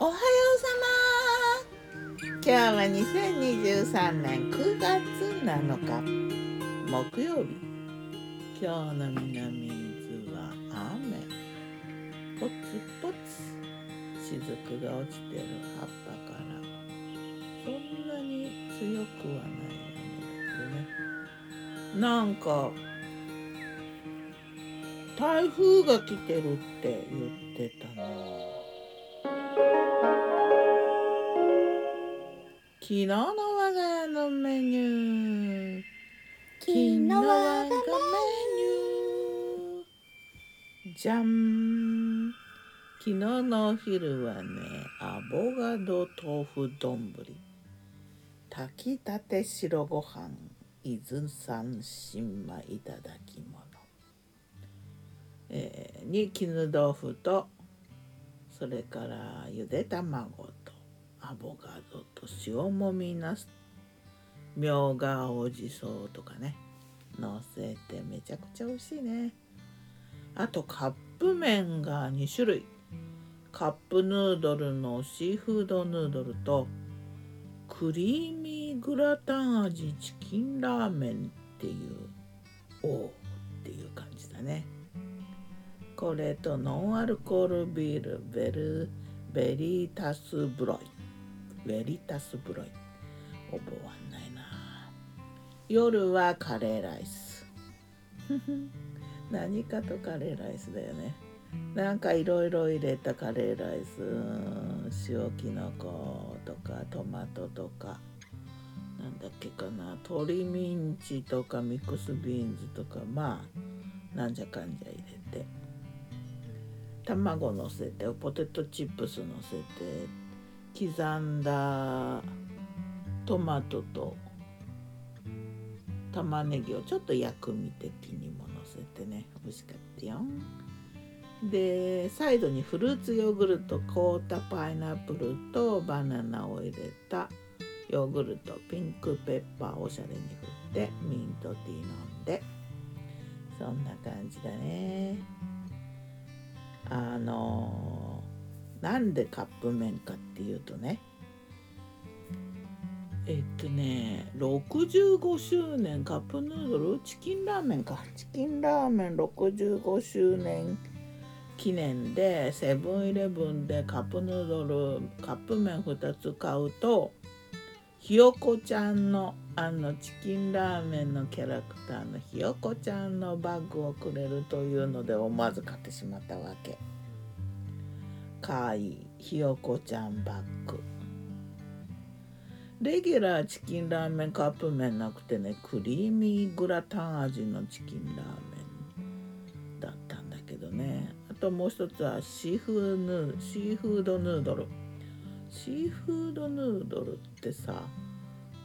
おはようさま。今日は2023年9月7日。木曜日。今日の南伊豆は雨。ポツポツ雫が落ちてる葉っぱから。そんなに強くはない雨だけどね。なんか台風が来てるって言ってたの。昨日の我が家のメニュー。昨日我がメメニュー。じゃん昨日のお昼はねアボガド豆腐丼炊きたて白ご飯伊豆産新米いただき物、えーに絹豆腐とそれからゆで卵とアボカドと塩もみなす。みょうが青じそとかね。のせてめちゃくちゃ美味しいね。あとカップ麺が2種類。カップヌードルのシーフードヌードルとクリーミーグラタン味チキンラーメンっていうおおっていう感じだね。これとノンアルコールビールベルベリータスブロイ。ベリタスブロイ覚わんないな。夜はカレーライス。何かとカレーライスだよね。なんかいろいろ入れたカレーライス。塩きのことかトマトとか。なんだっけかな。鶏ミンチとかミックスビーンズとか。まあなんじゃかんじゃ入れて。卵のせてポテトチップスのせて。刻んだトマトと玉ねぎをちょっと薬味的にものせてね。美味しかったよ。でサイドにフルーツヨーグルト凍ったパイナップルとバナナを入れたヨーグルトピンクペッパーをおしゃれに振ってミントティー飲んで。そんな感じだね。あのなんでカップ麺かっていうとねえっとね65周年カップヌードル？チキンラーメンかチキンラーメン65周年記念でセブンイレブンでカップヌードルカップ麺2つ買うとひよこちゃんのあのチキンラーメンのキャラクターのひよこちゃんのバッグをくれるというので思わず買ってしまったわけ。かわいいひよこちゃんバッグ。レギュラーチキンラーメンカップ麺なくてねクリーミーグラタン味のチキンラーメンだったんだけどね。あともう一つはシーフーヌシーフードヌードル。シーフードヌードルってさ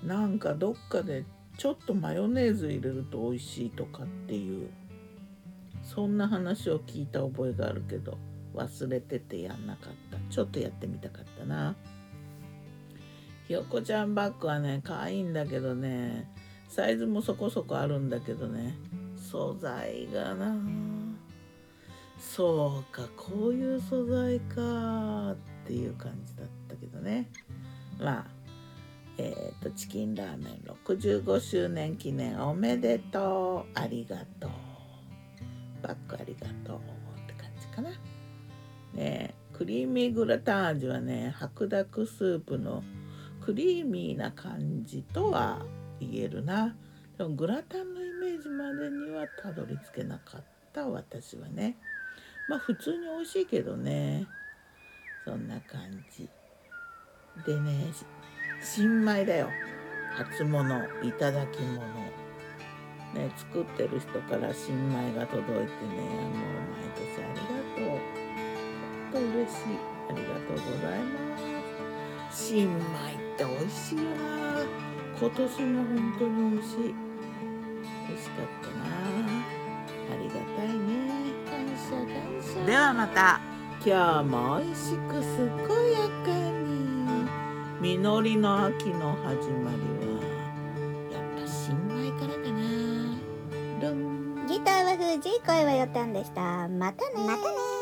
なんかどっかでちょっとマヨネーズ入れると美味しいとかっていうそんな話を聞いた覚えがあるけど。忘れててやんなかった。ちょっとやってみたかったな。ひよこちゃんバッグはね可愛いんだけどね。サイズもそこそこあるんだけどね。素材がな。そうかこういう素材かっていう感じだったけどね。まあえっ、ー、とチキンラーメン65周年記念おめでとう。ありがとう。バッグありがとうって感じかな。ねクリーミーグラタン味はね白濁スープのクリーミーな感じとは言えるな。でもグラタンのイメージまでにはたどり着けなかった私はね。まあ普通に美味しいけどね。そんな感じ。でね新米だよ。初物いただき物。ね作ってる人から新米が届いてねもう毎年ありがとう。と嬉しい。ありがとうございます。新米って美味しいよな今年も本当に美味しい美味しかったな。ありがたいね。感謝感謝。ではまた。今日も美味しく健やかに。実りの秋の始まりはやっぱ新米からかな。ギターは藤井声はよったんでした。またね。またね